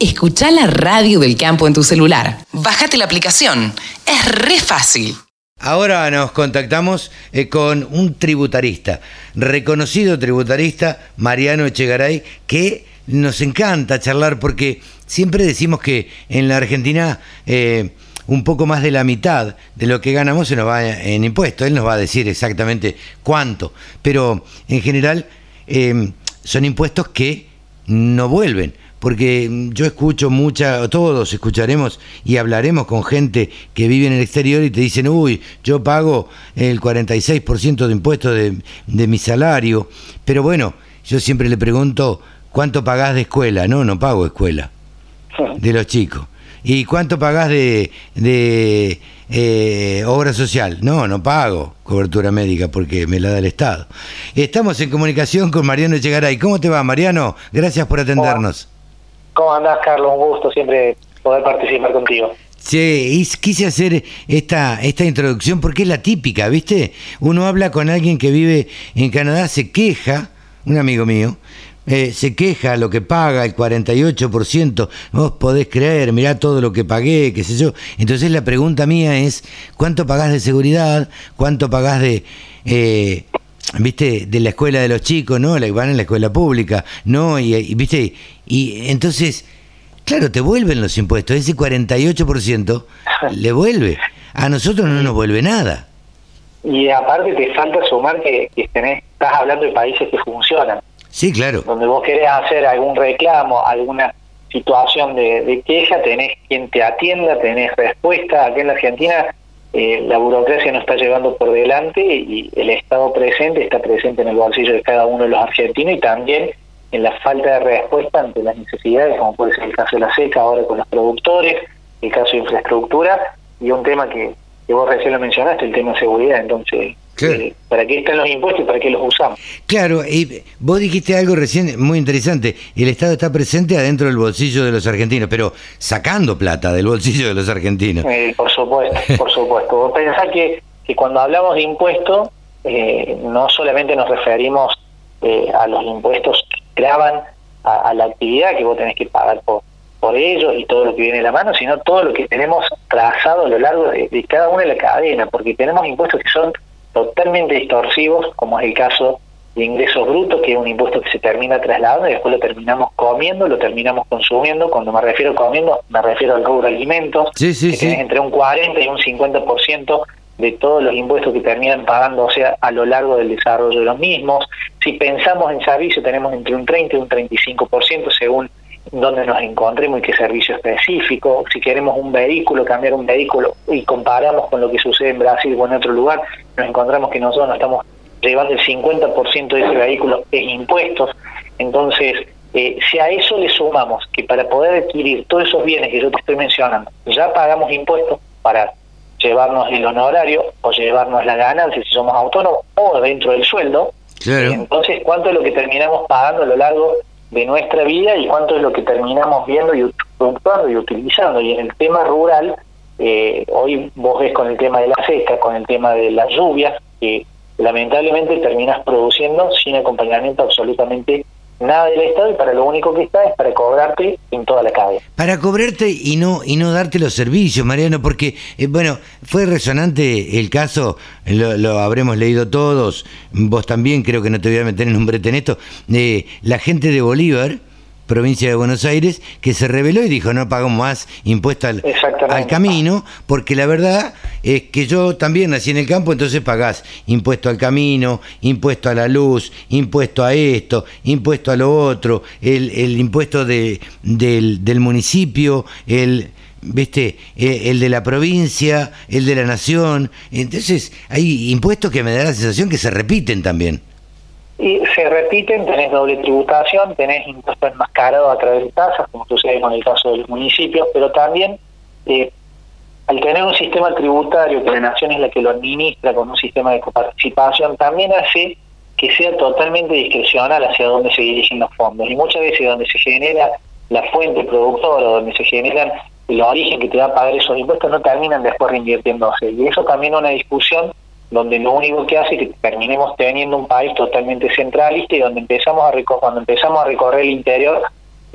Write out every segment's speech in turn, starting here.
Escucha la radio del campo en tu celular. Bájate la aplicación. Es re fácil. Ahora nos contactamos eh, con un tributarista, reconocido tributarista, Mariano Echegaray, que nos encanta charlar porque siempre decimos que en la Argentina eh, un poco más de la mitad de lo que ganamos se nos va en impuestos. Él nos va a decir exactamente cuánto, pero en general eh, son impuestos que no vuelven porque yo escucho mucha, todos escucharemos y hablaremos con gente que vive en el exterior y te dicen, uy, yo pago el 46% de impuestos de, de mi salario, pero bueno, yo siempre le pregunto, ¿cuánto pagás de escuela? No, no pago escuela, de los chicos. ¿Y cuánto pagás de, de eh, obra social? No, no pago cobertura médica porque me la da el Estado. Estamos en comunicación con Mariano Echegaray. ¿Cómo te va, Mariano? Gracias por atendernos. ¿Cómo andás, Carlos? Un gusto siempre poder participar contigo. Sí, quise hacer esta, esta introducción porque es la típica, ¿viste? Uno habla con alguien que vive en Canadá, se queja, un amigo mío, eh, se queja lo que paga, el 48%, vos podés creer, mirá todo lo que pagué, qué sé yo. Entonces la pregunta mía es, ¿cuánto pagás de seguridad? ¿Cuánto pagás de... Eh, viste, de la escuela de los chicos, ¿no? La van en la escuela pública, ¿no? Y, viste, y entonces, claro, te vuelven los impuestos, ese 48% le vuelve. A nosotros no nos vuelve nada. Y aparte te falta sumar que, tenés, estás hablando de países que funcionan. Sí, claro. Donde vos querés hacer algún reclamo, alguna situación de, de queja, tenés quien te atienda, tenés respuesta. Aquí en la Argentina eh, la burocracia nos está llevando por delante y el Estado presente está presente en el bolsillo de cada uno de los argentinos y también en la falta de respuesta ante las necesidades, como puede ser el caso de la seca ahora con los productores, el caso de infraestructura y un tema que, que vos recién lo mencionaste, el tema de seguridad. Entonces, eh, ¿Para qué están los impuestos y para qué los usamos? Claro, y vos dijiste algo recién muy interesante. El Estado está presente adentro del bolsillo de los argentinos, pero sacando plata del bolsillo de los argentinos. Eh, por supuesto, por supuesto. Vos pensás que, que cuando hablamos de impuestos, eh, no solamente nos referimos a los impuestos que graban a, la actividad que vos tenés que pagar por, por ellos y todo lo que viene de la mano, sino todo lo que tenemos trazado a lo largo de, de cada una de la cadena, porque tenemos impuestos que son totalmente distorsivos, como es el caso de ingresos brutos, que es un impuesto que se termina trasladando y después lo terminamos comiendo, lo terminamos consumiendo. Cuando me refiero a comiendo, me refiero al rubro alimentos, sí, sí, que sí. entre un 40 y un 50% de todos los impuestos que terminan pagando, sea, a lo largo del desarrollo de los mismos. Si pensamos en servicio, tenemos entre un 30 y un 35% según donde nos encontremos y qué servicio específico, si queremos un vehículo, cambiar un vehículo y comparamos con lo que sucede en Brasil o en otro lugar, nos encontramos que nosotros nos estamos llevando el 50% de ese vehículo en impuestos. Entonces, eh, si a eso le sumamos que para poder adquirir todos esos bienes que yo te estoy mencionando, ya pagamos impuestos para llevarnos el honorario o llevarnos la ganancia si somos autónomos o dentro del sueldo, entonces cuánto es lo que terminamos pagando a lo largo de nuestra vida y cuánto es lo que terminamos viendo y usando y utilizando. Y en el tema rural, eh, hoy vos ves con el tema de la seca, con el tema de las lluvias, que lamentablemente terminas produciendo sin acompañamiento absolutamente nada del Estado y para lo único que está es para cobrarte en toda la calle. Para cobrarte y no y no darte los servicios, Mariano, porque, eh, bueno, fue resonante el caso, lo, habremos leído todos, vos también, creo que no te voy a meter en un brete en esto, de la gente de Bolívar, provincia de Buenos Aires, que se reveló y dijo no pagamos más impuesto al, camino, porque la verdad es que yo también nací en el campo, entonces pagás impuesto al camino, impuesto a la luz, impuesto a esto, impuesto a lo otro, el, el impuesto de, del, del municipio, el viste e, el de la provincia, el de la nación, entonces hay impuestos que me da la sensación que se repiten también. Y se repiten, tenés doble tributación, tenés impuestos enmascarados a través de tasas, como sucede con el caso de los municipios, pero también eh, al tener un sistema tributario que la nación es la que lo administra con un sistema de coparticipación, también hace que sea totalmente discrecional hacia dónde se dirigen los fondos. Y muchas veces donde se genera la fuente productora, donde se generan el origen que te va a pagar esos impuestos, no terminan después reinvirtiéndose. Y eso también es una discusión donde lo único que hace es que terminemos teniendo un país totalmente centralista y donde empezamos a cuando empezamos a recorrer el interior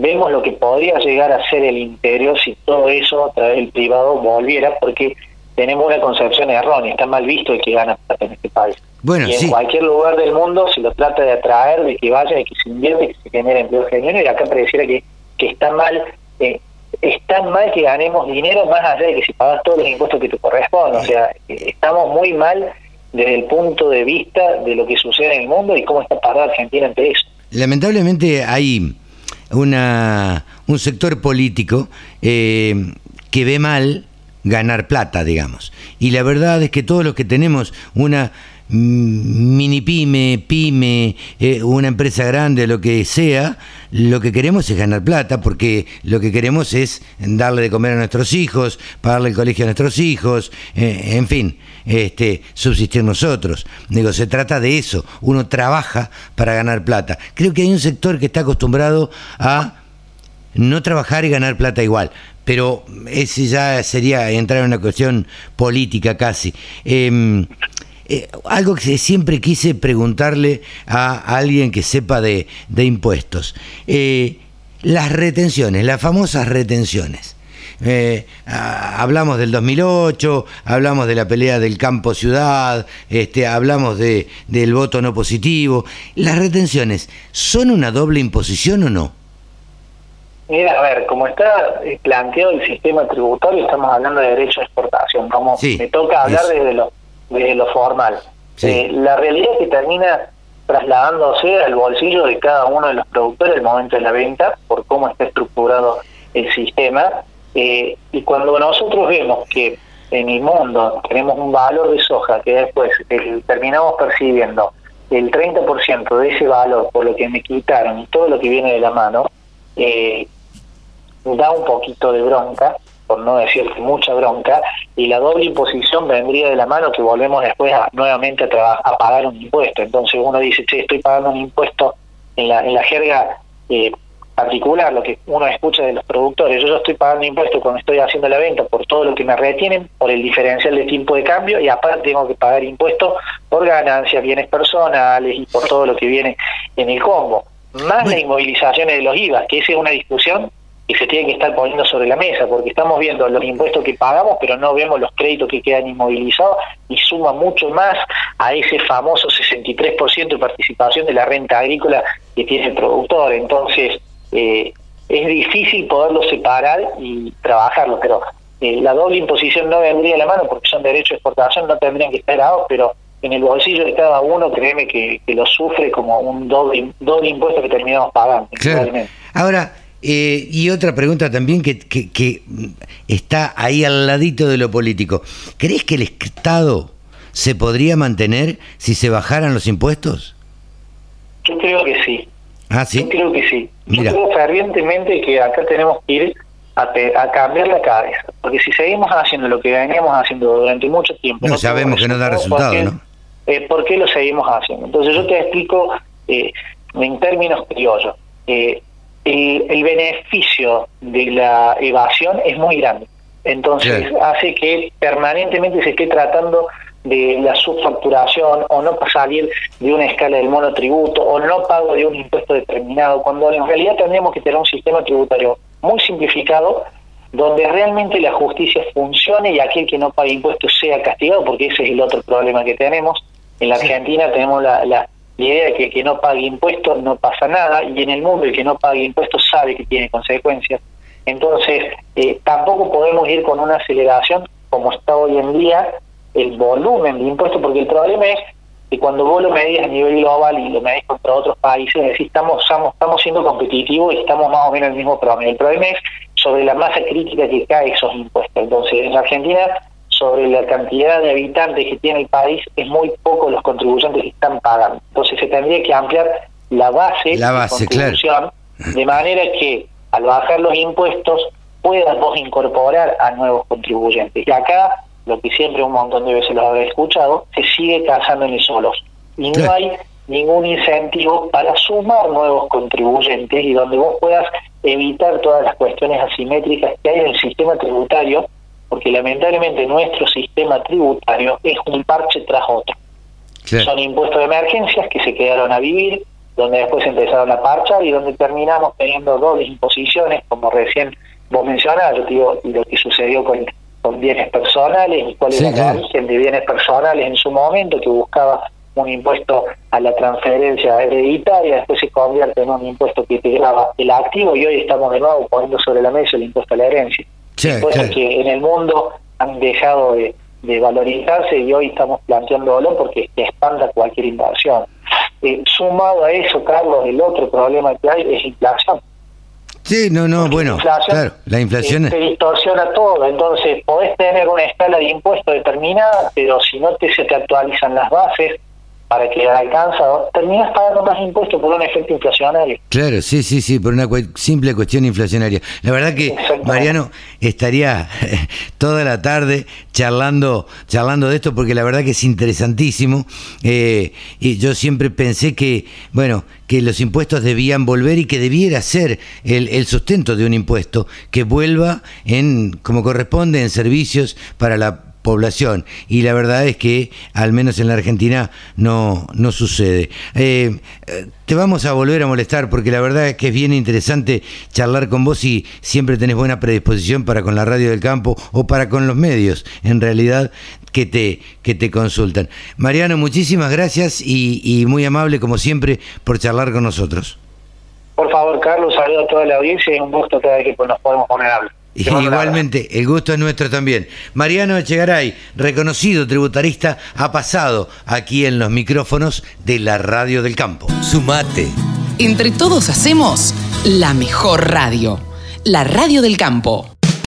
vemos lo que podría llegar a ser el interior si todo eso a través del privado volviera, porque tenemos una concepción errónea, está mal visto el que gana plata en este país. Bueno, y en cualquier lugar del mundo se lo trata de atraer, de que vaya, de que se invierte, que se genere empleo genuino, y acá pareciera que, que está mal, eh, está mal que ganemos dinero más allá de que si pagas todos los impuestos que te corresponden. O sea, estamos muy mal desde el punto de vista de lo que sucede en el mundo y cómo está parada Argentina ante eso. Lamentablemente hay una, un sector político eh, que ve mal ganar plata, digamos. Y la verdad es que todos los que tenemos una mini pyme, pyme, eh, una empresa grande, lo que sea, lo que queremos es ganar plata, porque lo que queremos es darle de comer a nuestros hijos, pagarle el colegio a nuestros hijos, eh, en fin, este, subsistir nosotros. Digo, se trata de eso, uno trabaja para ganar plata. Creo que hay un sector que está acostumbrado a no trabajar y ganar plata igual. Pero ese ya sería entrar en una cuestión política casi. Em, eh, algo que siempre quise preguntarle a, alguien que sepa de, impuestos. Eh, las retenciones, las famosas retenciones. Eh, hablamos del 2008, hablamos de la pelea del campo ciudad, este, hablamos de, del voto no positivo. ¿Las retenciones son una doble imposición o no? Mira, a ver, como está planteado el sistema tributario, estamos hablando de derecho de exportación. Como me toca hablar desde lo de lo formal. Eh, la realidad es que termina trasladándose al bolsillo de cada uno de los productores el momento de la venta, por cómo está estructurado el sistema. Eh, y cuando nosotros vemos que en el mundo tenemos un valor de soja que después terminamos percibiendo el 30% de ese valor por lo que me quitaron y todo lo que viene de la mano, eh, da un poquito de bronca por no decir mucha bronca, y la doble imposición vendría de la mano que volvemos después a, nuevamente a, a pagar un impuesto. Entonces uno dice, che, estoy pagando un impuesto en la, en la jerga eh, particular, lo que uno escucha de los productores, yo, yo estoy pagando impuestos cuando estoy haciendo la venta por todo lo que me retienen, por el diferencial de tiempo de cambio, y aparte tengo que pagar impuestos por ganancias, bienes personales y por todo lo que viene en el combo. Más las inmovilizaciones de los IVA, que esa es una discusión y se tiene que estar poniendo sobre la mesa, porque estamos viendo los impuestos que pagamos, pero no vemos los créditos que quedan inmovilizados y suma mucho más a ese famoso 63% de participación de la renta agrícola que tiene el productor. Entonces, eh, es difícil poderlo separar y trabajarlo, pero eh, la doble imposición no vendría a la mano porque son derechos de exportación, no tendrían que estar dados, pero en el bolsillo de cada uno, créeme que, lo sufre como un doble, doble impuesto que terminamos pagando. Ahora, eh, y otra pregunta también que, que, está ahí al ladito de lo político. ¿Crees que el Estado se podría mantener si se bajaran los impuestos? Yo creo que sí. Ah, sí. Yo creo que sí. Yo creo fervientemente que acá tenemos que ir a, cambiar la cabeza. Porque si seguimos haciendo lo que veníamos haciendo durante mucho tiempo. No, sabemos que no da resultado, ¿no? Eh, ¿Por qué lo seguimos haciendo? Entonces yo te explico eh, en términos criollos. Eh, el, beneficio de la evasión es muy grande. Entonces hace que permanentemente se esté tratando de la subfacturación o no salir de una escala del monotributo o no pago de un impuesto determinado, cuando en realidad tendríamos que tener un sistema tributario muy simplificado donde realmente la justicia funcione y aquel que no pague impuestos sea castigado, porque ese es el otro problema que tenemos. En la Argentina tenemos la, la, la idea de que el que no pague impuestos no pasa nada y en el mundo el que no pague impuestos sabe que tiene consecuencias. Entonces, eh, tampoco podemos ir con una aceleración como está hoy en día el volumen de impuestos, porque el problema es que cuando vos lo medís a nivel global y lo medís contra otros países, decís, estamos, estamos, estamos siendo competitivos y estamos más o menos en el mismo promedio. El problema es sobre la masa crítica que cae esos impuestos. Entonces, en Argentina sobre la cantidad de habitantes que tiene el país, es muy poco los contribuyentes que están pagando. Entonces se tendría que ampliar la base, la base de contribución, de manera que al bajar los impuestos puedas vos incorporar a nuevos contribuyentes. Y acá, lo que siempre un montón de veces lo habré escuchado, se sigue casando en solos. Y no hay ningún incentivo para sumar nuevos contribuyentes y donde vos puedas evitar todas las cuestiones asimétricas que hay en el sistema tributario porque lamentablemente nuestro sistema tributario es un parche tras otro. Son impuestos de emergencias que se quedaron a vivir, donde después empezaron a parchar y donde terminamos teniendo dobles imposiciones, como recién vos mencionabas, yo digo, lo que sucedió con, con bienes personales y cuál era la origen de bienes personales en su momento, que buscaba un impuesto a la transferencia hereditaria, después se convierte en un impuesto que integraba el activo y hoy estamos de nuevo poniendo sobre la mesa el impuesto a la herencia. Sí, que en el mundo han dejado de, valorizarse y hoy estamos planteándolo porque espanta cualquier inversión. Eh, sumado a eso, Carlos, el otro problema que hay es inflación. Sí, no, no, bueno, claro, la inflación... se distorsiona todo, entonces podés tener una escala de impuestos determinada, pero si no te, se te actualizan las bases, para que alcanza, terminas pagando más impuestos por un efecto inflacionario. Claro, sí, sí, sí, por una simple cuestión inflacionaria. La verdad que Mariano estaría toda la tarde charlando, charlando de esto porque la verdad que es interesantísimo. Eh, y yo siempre pensé que, bueno, que los impuestos debían volver y que debiera ser el, el sustento de un impuesto que vuelva en como corresponde en servicios para la población y la verdad es que al menos en la Argentina no, no sucede. Eh, te vamos a volver a molestar porque la verdad es que es bien interesante charlar con vos y siempre tenés buena predisposición para con la radio del campo o para con los medios en realidad que te, que te consultan. Mariano, muchísimas gracias y, y muy amable como siempre por charlar con nosotros. Por favor, Carlos, saludo a toda la audiencia y un gusto cada vez que nos podemos poner a hablar. Igualmente, el gusto es nuestro también. Mariano Echegaray, reconocido tributarista, ha pasado aquí en los micrófonos de la Radio del Campo. Sumate. Entre todos hacemos la mejor radio, la Radio del Campo.